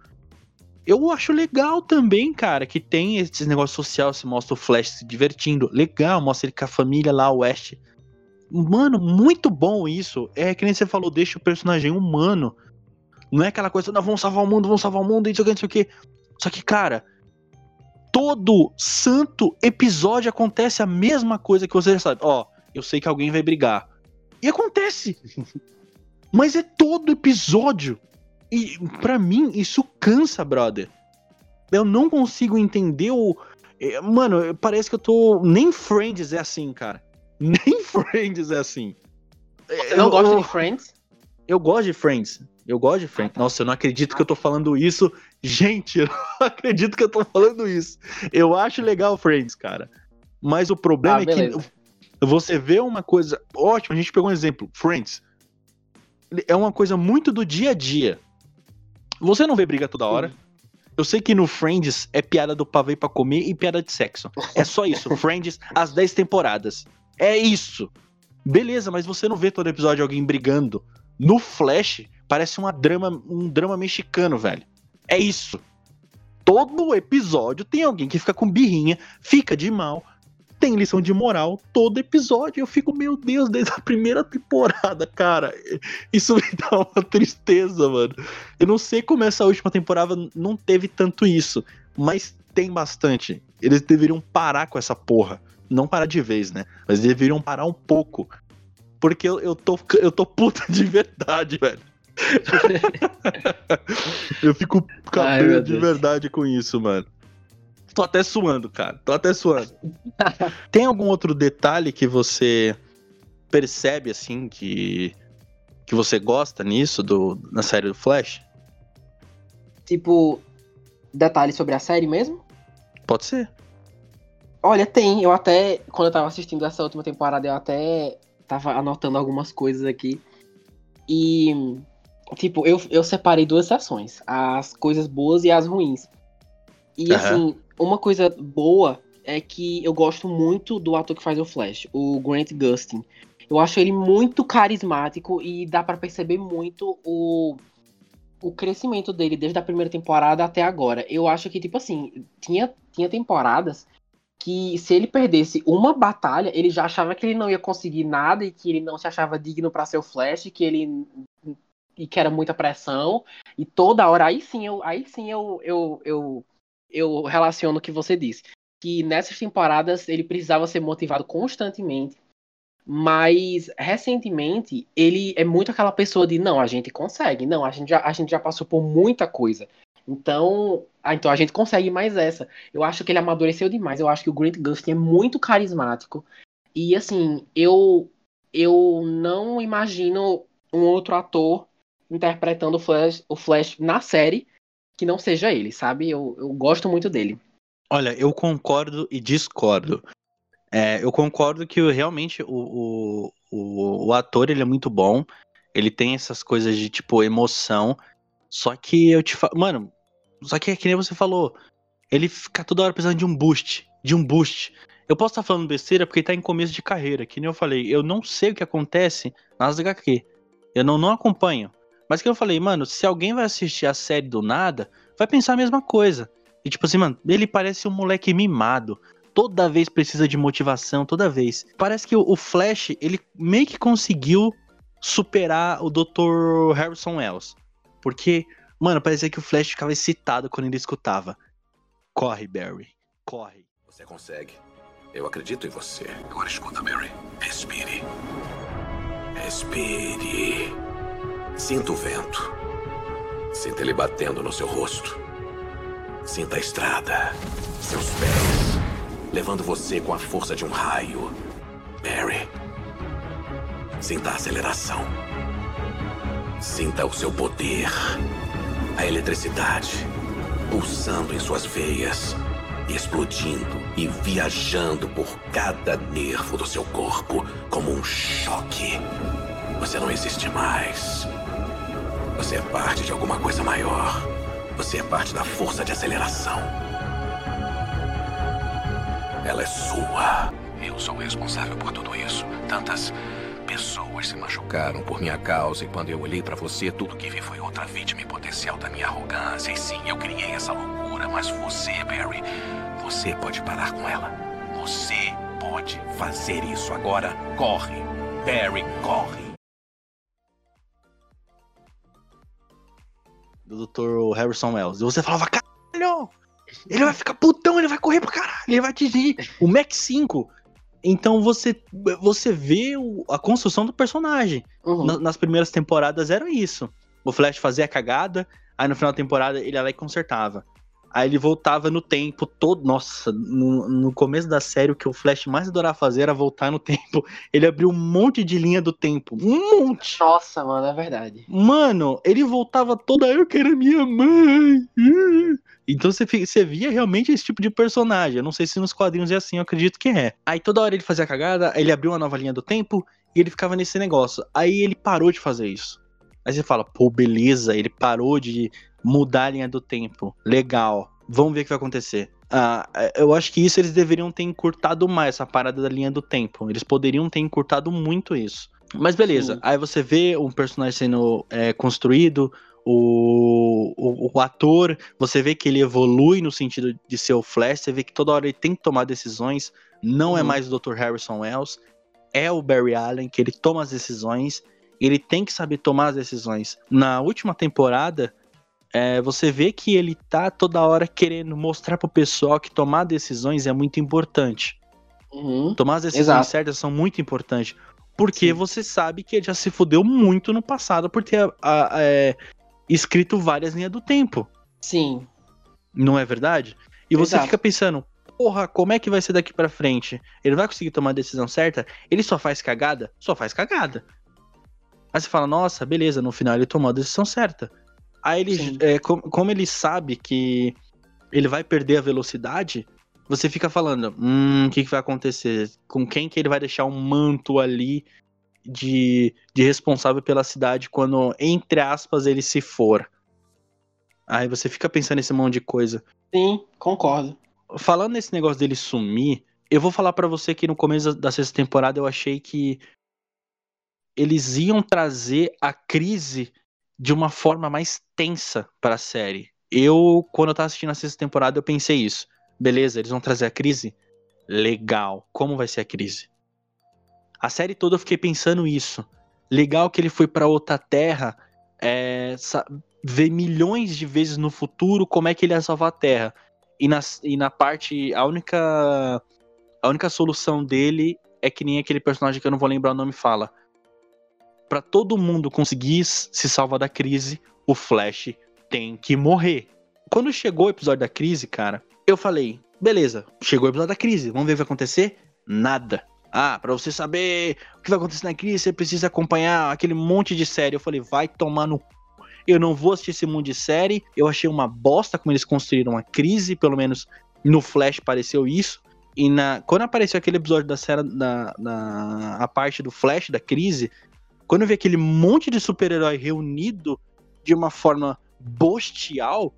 eu acho legal também, cara, que tem esse negócio social, se mostra o Flash se divertindo. Legal, mostra ele com a família lá, o West. Mano, muito bom isso. É que nem você falou, deixa o personagem humano. Não é aquela coisa, não, vamos salvar o mundo, vamos salvar o mundo, isso aqui, isso aqui. Só que, cara, todo santo episódio acontece a mesma coisa que você já sabe. Ó, eu sei que alguém vai brigar. E acontece. Mas é todo episódio. E para mim isso cansa, brother. Eu não consigo entender o. É, mano, parece que eu tô. Nem Friends é assim, cara. Nem Friends é assim. Você não eu, gosta de Friends? Eu gosto de Friends. Eu gosto de Friends. Ah, tá. Nossa, eu não acredito que eu tô falando isso. Gente, eu não acredito que eu tô falando isso. Eu acho legal Friends, cara. Mas o problema ah, é que você vê uma coisa. Ótimo, a gente pegou um exemplo. Friends é uma coisa muito do dia a dia. Você não vê briga toda hora. Eu sei que no Friends é piada do pavê para comer e piada de sexo. É só isso. Friends, as 10 temporadas. É isso. Beleza, mas você não vê todo episódio alguém brigando. No Flash, parece uma drama, um drama mexicano, velho. É isso. Todo episódio tem alguém que fica com birrinha, fica de mal, tem lição de moral todo episódio. Eu fico, meu Deus, desde a primeira temporada, cara. Isso me dá uma tristeza, mano. Eu não sei como essa última temporada não teve tanto isso, mas tem bastante. Eles deveriam parar com essa porra. Não parar de vez, né? Mas deveriam parar um pouco. Porque eu, eu, tô, eu tô puta de verdade, velho. eu fico cabelo de verdade com isso, mano. Tô até suando, cara. Tô até suando. Tem algum outro detalhe que você percebe, assim, que, que você gosta nisso, do, na série do Flash? Tipo, detalhes sobre a série mesmo? Pode ser. Olha, tem. Eu até, quando eu tava assistindo essa última temporada, eu até tava anotando algumas coisas aqui. E, tipo, eu, eu separei duas sessões: as coisas boas e as ruins. E, uhum. assim, uma coisa boa é que eu gosto muito do ator que faz o Flash, o Grant Gustin. Eu acho ele muito carismático e dá para perceber muito o, o crescimento dele desde a primeira temporada até agora. Eu acho que, tipo assim, tinha, tinha temporadas que se ele perdesse uma batalha, ele já achava que ele não ia conseguir nada e que ele não se achava digno para ser o Flash, que ele e que era muita pressão e toda hora aí sim eu aí sim eu eu, eu, eu relaciono o que você disse, que nessas temporadas ele precisava ser motivado constantemente. Mas recentemente ele é muito aquela pessoa de não, a gente consegue, não, a gente já, a gente já passou por muita coisa. Então, ah, então a gente consegue mais essa. Eu acho que ele amadureceu demais. Eu acho que o Grant Gustin é muito carismático. E assim, eu eu não imagino um outro ator interpretando o Flash, o Flash na série que não seja ele, sabe? Eu, eu gosto muito dele. Olha, eu concordo e discordo. É, eu concordo que realmente o, o, o, o ator ele é muito bom. Ele tem essas coisas de tipo emoção. Só que eu te falo. Mano, só que é que nem você falou. Ele fica toda hora precisando de um boost. De um boost. Eu posso estar falando besteira porque ele tá em começo de carreira. Que nem eu falei. Eu não sei o que acontece nas HQ. Eu não, não acompanho. Mas que eu falei, mano, se alguém vai assistir a série do nada, vai pensar a mesma coisa. E tipo assim, mano, ele parece um moleque mimado. Toda vez precisa de motivação, toda vez. Parece que o Flash, ele meio que conseguiu superar o Dr. Harrison Wells. Porque Mano, parecia que o Flash ficava excitado quando ele escutava. Corre, Barry. Corre. Você consegue. Eu acredito em você. Agora escuta, Barry. Respire. Respire. Sinta o vento. Sinta ele batendo no seu rosto. Sinta a estrada. Seus pés. Levando você com a força de um raio. Barry. Sinta a aceleração. Sinta o seu poder. A eletricidade pulsando em suas veias, explodindo e viajando por cada nervo do seu corpo como um choque. Você não existe mais. Você é parte de alguma coisa maior. Você é parte da força de aceleração. Ela é sua. Eu sou responsável por tudo isso. Tantas Pessoas se machucaram por minha causa e quando eu olhei para você, tudo que vi foi outra vítima potencial da minha arrogância. E sim, eu criei essa loucura, mas você, Barry, você pode parar com ela. Você pode fazer isso agora. Corre, Barry, corre. Do Dr. Harrison Wells. E você falava, caralho! Ele vai ficar putão, ele vai correr pra caralho, ele vai atingir. O Mac 5 então você, você vê o, a construção do personagem. Uhum. Na, nas primeiras temporadas era isso. O Flash fazia a cagada, aí no final da temporada ele ia lá e consertava. Aí ele voltava no tempo todo. Nossa, no, no, começo da série, o que o Flash mais adorava fazer era voltar no tempo. Ele abriu um monte de linha do tempo. Um monte! Nossa, mano, é verdade. Mano, ele voltava toda. Eu quero minha mãe. Então você, você via realmente esse tipo de personagem. Eu não sei se nos quadrinhos é assim, eu acredito que é. Aí toda hora ele fazia cagada, ele abriu uma nova linha do tempo e ele ficava nesse negócio. Aí ele parou de fazer isso. Aí você fala, pô, beleza, ele parou de mudar a linha do tempo. Legal. Vamos ver o que vai acontecer. Ah, eu acho que isso eles deveriam ter encurtado mais, essa parada da linha do tempo. Eles poderiam ter encurtado muito isso. Mas beleza, Sim. aí você vê um personagem sendo é, construído, o, o, o, ator, você vê que ele evolui no sentido de ser o Flash, você vê que toda hora ele tem que tomar decisões, não é uhum. é mais o Dr. Harrison Wells, é o Barry Allen, que ele toma as decisões, ele tem que saber tomar as decisões. Na última temporada, é, você vê que ele tá toda hora querendo mostrar pro pessoal que tomar decisões é muito importante. Uhum. Tomar as decisões Exato. certas são muito importantes. Porque Sim. você sabe que ele já se fudeu muito no passado por ter a- a- é, escrito várias linhas do tempo. Sim. Não é verdade? E você Exato. fica pensando, porra, como é que vai ser daqui pra frente? Ele vai conseguir tomar a decisão certa? Ele só faz cagada? Só faz cagada. Aí você fala, nossa, beleza, no final ele tomou a decisão certa. Aí ele, é, com- como ele sabe que ele vai perder a velocidade, você fica falando, hum, o que, que vai acontecer? Com quem que ele vai deixar um manto ali de, de responsável pela cidade quando, entre aspas, ele se for? Aí você fica pensando nesse monte de coisa Sim, concordo. falando nesse negócio dele sumir, eu vou falar pra você que no começo da sexta temporada eu achei que eles iam trazer a crise de uma forma mais tensa pra série. Eu, quando eu tava assistindo a sexta temporada, eu pensei isso. Beleza, eles vão trazer a crise? Legal. Como vai ser a crise? A série toda eu fiquei pensando isso. Legal que ele foi pra outra terra, é, ver milhões de vezes no futuro como é que ele ia salvar a Terra. E na, e na parte. A única. A única solução dele é que nem aquele personagem que eu não vou lembrar o nome fala. Pra todo mundo conseguir se salvar da crise, o Flash tem que morrer. Quando chegou o episódio da crise, cara, eu falei: beleza, chegou o episódio da crise, vamos ver o que vai acontecer? Nada. Ah, pra você saber o que vai acontecer na crise, você precisa acompanhar aquele monte de série. Eu falei: vai tomar no eu não vou assistir esse mundo de série. Eu achei uma bosta como eles construíram a crise, pelo menos no Flash pareceu isso. E na, quando apareceu aquele episódio da série, da, da a parte do Flash, da crise, quando eu vi aquele monte de super-herói reunido de uma forma bostial,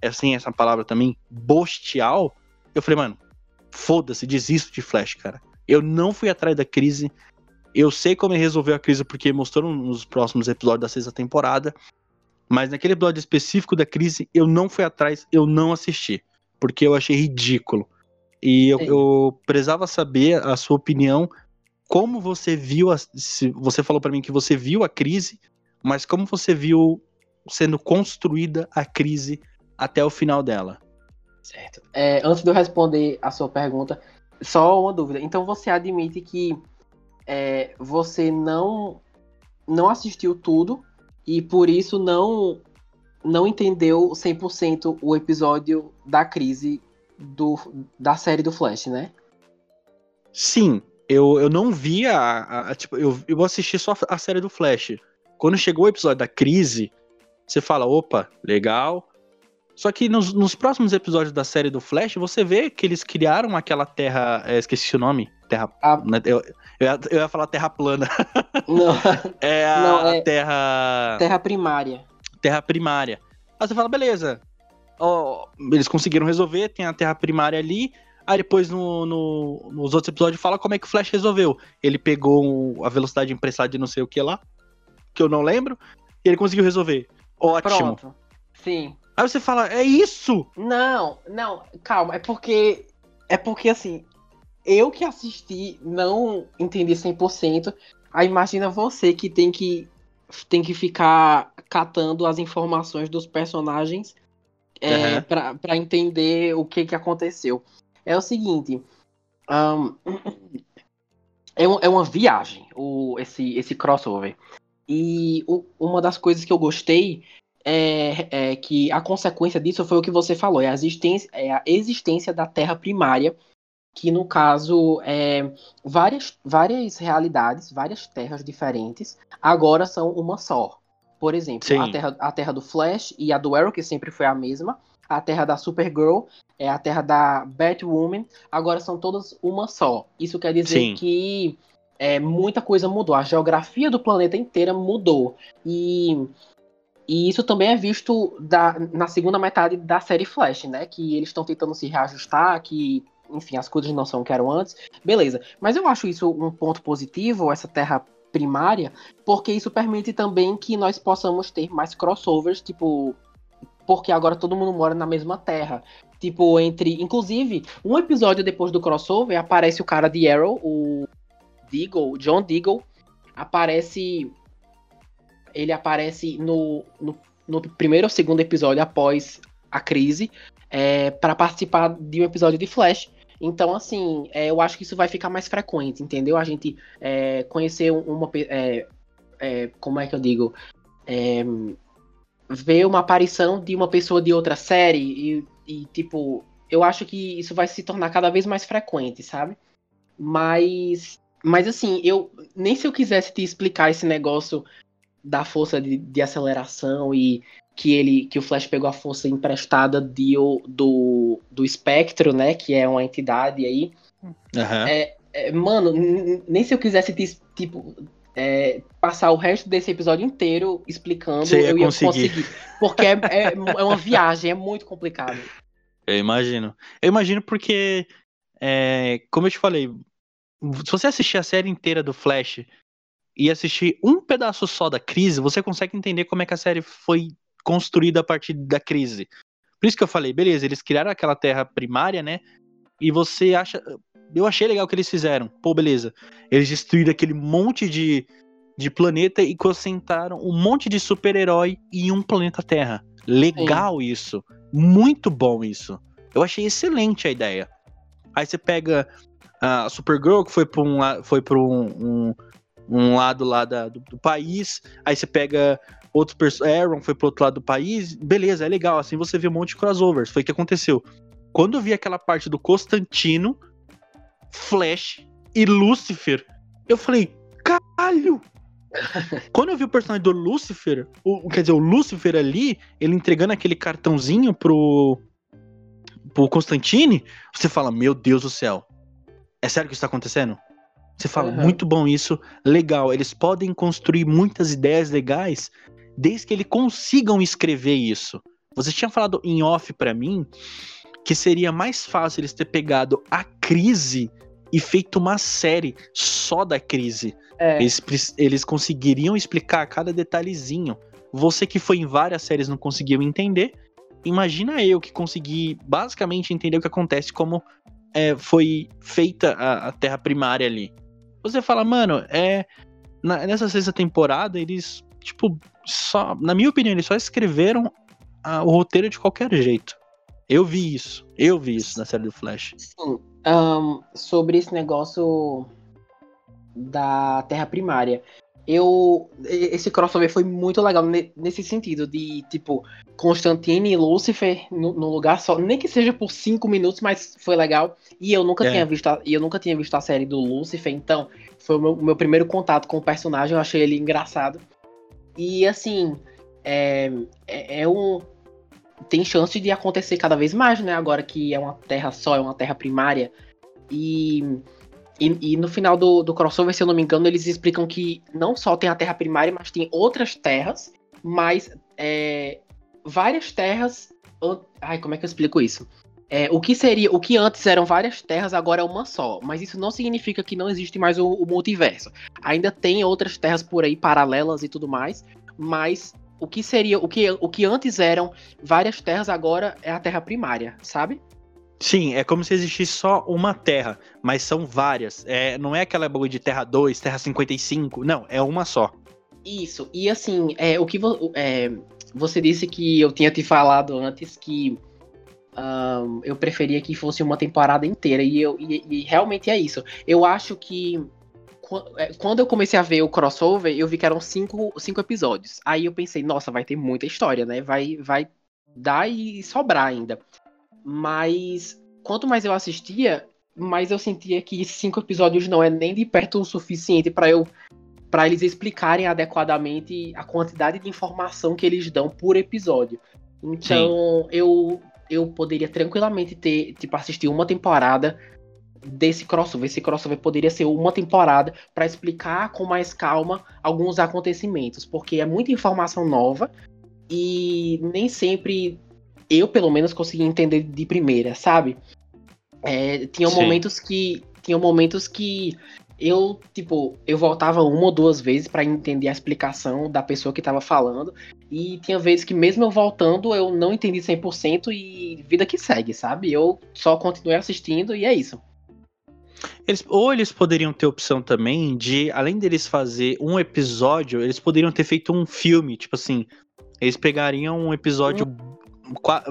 é assim essa palavra também, bostial, eu falei, mano, foda-se, desisto de Flash, cara. Eu não fui atrás da crise. Eu sei como ele resolveu a crise porque mostrou nos próximos episódios da sexta temporada. Mas naquele episódio específico da crise, eu não fui atrás, eu não assisti. Porque eu achei ridículo. E eu, eu precisava saber a sua opinião. Como você viu. A, você falou pra mim que você viu a crise, mas como você viu sendo construída a crise até o final dela? Certo. É, antes de eu responder a sua pergunta, só uma dúvida. Então você admite que é, você não não assistiu tudo e por isso não não entendeu 100% o episódio da crise do, da série do Flash, né? Sim, eu, eu não vi a. a- a- tipo, eu, eu assisti só a série do Flash. Quando chegou o episódio da crise, você fala, opa, legal. Só que nos, nos próximos episódios da série do Flash, você vê que eles criaram aquela terra. é, esqueci o nome. Terra. A- né, Eu, eu, ia, eu ia falar terra plana. Não, É a, Não, é- terra. terra primária. terra primária. Aí você fala, beleza. Ó, eles conseguiram resolver, tem a terra primária ali. Aí depois no, no- nos outros episódios fala como é que o Flash resolveu. Ele pegou a velocidade emprestada de não sei o que lá, que eu não lembro, e ele conseguiu resolver. Ótimo. Pronto. Sim. Aí você fala, é isso? Não, não, calma, é porque. É porque assim, eu que assisti não entendi 100%. Aí imagina você que tem que tem que ficar catando as informações dos personagens é, Aham. pra, pra entender o que que aconteceu. É o seguinte. ahn, é, um- é uma viagem, o, esse, esse crossover. E o- uma das coisas que eu gostei é, é que a consequência disso foi o que você falou, é a existência, é a existência da Terra primária, que no caso é várias, várias realidades, várias terras diferentes, agora são uma só. Por exemplo, Sim. a terra, a terra do Flash e a do Arrow, que sempre foi a mesma, a terra da Supergirl, é a terra da Batwoman, agora são todas uma só. Isso quer dizer Sim. que é, muita coisa mudou, a geografia do planeta inteira mudou. E e isso também é visto da- na segunda metade da série Flash, né? Que eles estão tentando se reajustar, que, enfim, as coisas não são o que eram antes. Beleza. Mas eu acho isso um ponto positivo, essa terra primária, porque isso permite também que nós possamos ter mais crossovers, tipo. Porque agora todo mundo mora na mesma terra. Tipo, entre. Inclusive, um episódio depois do crossover aparece o cara de Arrow, o Deagle, John Deagle. Aparece ele aparece no, no no primeiro ou segundo episódio após a crise é, para participar de um episódio de Flash. Então, assim, é, eu acho que isso vai ficar mais frequente, entendeu? A gente é, conhecer uma. É, é, como é que eu digo? Ver uma aparição de uma pessoa de outra série e, e, tipo, eu acho que isso vai se tornar cada vez mais frequente, sabe? Mas. Mas assim, eu. Nem se eu quisesse te explicar esse negócio da força de, de aceleração e que ele que o Flash pegou a força emprestada de, do, do espectro, né? Que é uma entidade aí. Uhum. É, é, mano, nem se eu quisesse tipo é, passar o resto desse episódio inteiro explicando, Você ia eu ia conseguir. conseguir. Porque é, é, é uma viagem, é muito complicado. Eu imagino. Eu imagino porque, é, como eu te falei, se você assistir a série inteira do Flash e assistir um pedaço só da crise, você consegue entender como é que a série foi construída a partir da crise. Por isso que eu falei, beleza, eles criaram aquela terra primária, né? E você acha. Eu achei legal o que eles fizeram. Pô, beleza. Eles destruíram aquele monte de, de planeta e concentraram um monte de super-herói em um planeta Terra. Legal Sim. isso. Muito bom isso. Eu achei excelente a ideia. Aí você pega a Supergirl, que foi para um, foi pra um, um, um lado lá da, do, do, país. Aí você pega outros personagens. Aaron foi pro outro lado do país. Beleza, é legal. Assim você vê um monte de crossovers. Foi o que aconteceu. Quando eu vi aquela parte do Constantino, Flash e Lucifer, eu falei, caralho! Quando eu vi o personagem do Lucifer, o, quer dizer, o Lucifer ali, ele entregando aquele cartãozinho pro, pro Constantine, você fala, meu Deus do céu, é sério que isso tá acontecendo? Você fala, uhum. muito bom isso, legal. Eles podem construir muitas ideias legais desde que eles consigam escrever isso. Você tinha falado em off para mim que seria mais fácil eles ter pegado a crise e feito uma série só da crise. É. Eles, eles conseguiriam explicar cada detalhezinho. Você que foi em várias séries não conseguiu entender. Imagina eu que consegui basicamente entender o que acontece, como é, foi feita a, a, Terra primária ali. Você fala, mano, é. Na, nessa sexta temporada, eles, tipo, só. Na minha opinião, eles só escreveram a, o roteiro de qualquer jeito. Eu vi isso. Eu vi isso na série do Flash. Sim. Um, sobre esse negócio da Terra Primária. Eu. Esse crossover foi muito legal nesse sentido, de tipo, Constantine e Lucifer no, no lugar só. Nem que seja por cinco minutos, mas foi legal. E eu nunca é. tinha visto a, eu nunca tinha visto a série do Lucifer, então foi o meu, meu primeiro contato com o personagem, eu achei ele engraçado. E assim, é, é, é um, tem chance de acontecer cada vez mais, né? Agora que é uma terra só, é uma terra primária. E, e, e, no final do, do crossover, se eu não me engano, eles explicam que não só tem a terra primária, mas tem outras terras, mas é, várias terras. Ai, como é que eu explico isso? É, o que seria, o que antes eram várias terras, agora é uma só. Mas isso não significa que não existe mais o, o multiverso. Ainda tem outras terras por aí paralelas e tudo mais, mas o que seria, o que, o que antes eram várias terras, agora é a terra primária, sabe? Sim, é como se existisse só uma terra, mas são várias. É, não é aquela bagulho de terra 2, terra 55, não, é uma só. Isso, e assim, é, o que é, você disse que eu tinha te falado antes que um, eu preferia que fosse uma temporada inteira, e, eu, e, e realmente é isso. Eu acho que quando eu comecei a ver o crossover, eu vi que eram cinco, cinco episódios. Aí eu pensei, nossa, vai ter muita história, né? Vai, vai dar e sobrar ainda. Mas quanto mais eu assistia, mais eu sentia que cinco episódios não é nem de perto o suficiente para eu para eles explicarem adequadamente a quantidade de informação que eles dão por episódio. Então, eu eu poderia tranquilamente ter, tipo, assistir uma temporada desse crossover. Esse crossover poderia ser uma temporada para explicar com mais calma alguns acontecimentos, porque é muita informação nova e nem sempre eu, pelo menos, consegui entender de primeira, sabe? É, tinha momentos que tinha momentos que eu, tipo, eu voltava uma ou duas vezes para entender a explicação da pessoa que estava falando. E tinha vezes que, mesmo eu voltando, eu não entendi 100% e vida que segue, sabe? Eu só continuei assistindo e é isso. Eles, ou eles poderiam ter opção também de, além deles fazer um episódio, eles poderiam ter feito um filme, tipo assim, Eles pegariam um episódio, Hum.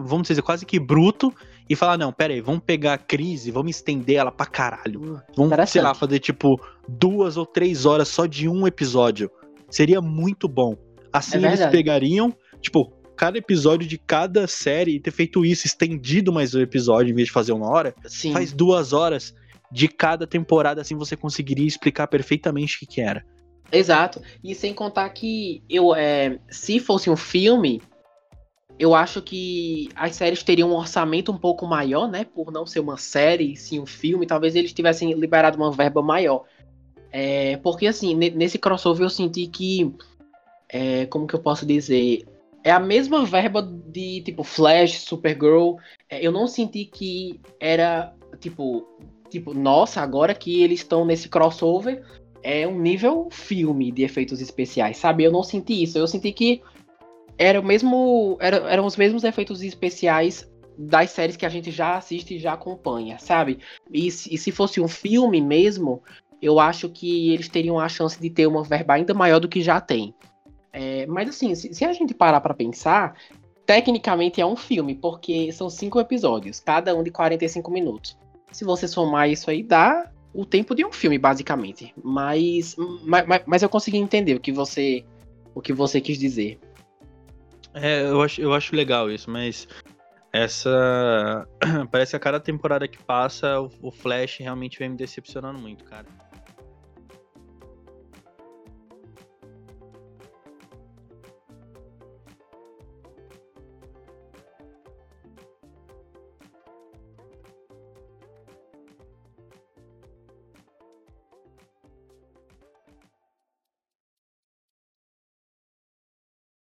vamos dizer, quase que bruto e falar, não, pera aí, vamos pegar a crise, vamos estender ela pra caralho. Vamos, sei lá, fazer tipo duas ou três horas só de um episódio. Seria muito bom. Assim É eles pegariam, tipo, cada episódio de cada série e ter feito isso, estendido mais o episódio em vez de fazer uma hora, Sim. faz duas horas de cada temporada, assim você conseguiria explicar perfeitamente o que, que era. Exato. E sem contar que eu, é, se fosse um filme, eu acho que as séries teriam um orçamento um pouco maior, né? Por não ser uma série, sim um filme. Talvez eles tivessem liberado uma verba maior. É, porque assim, ne- nesse crossover eu senti que. é, como que eu posso dizer? É a mesma verba de tipo Flash, Supergirl. É, eu não senti que era tipo. Tipo, nossa, agora que eles estão nesse crossover, é um nível filme de efeitos especiais, sabe? Eu não senti isso. Eu senti que era o mesmo, era, eram os mesmos efeitos especiais das séries que a gente já assiste e já acompanha, sabe? E, se- e se fosse um filme mesmo, eu acho que eles teriam a chance de ter uma verba ainda maior do que já tem. É, mas assim, se, se a gente parar pra pensar, tecnicamente é um filme, porque são cinco episódios, cada um de 45 minutos. Se você somar isso aí, dá o tempo de um filme, basicamente. Mas, mas, mas- eu consegui entender o que você, o que você quis dizer. É, eu acho, eu acho legal isso, mas essa. Parece que a cada temporada que passa, o Flash realmente vem me decepcionando muito, cara.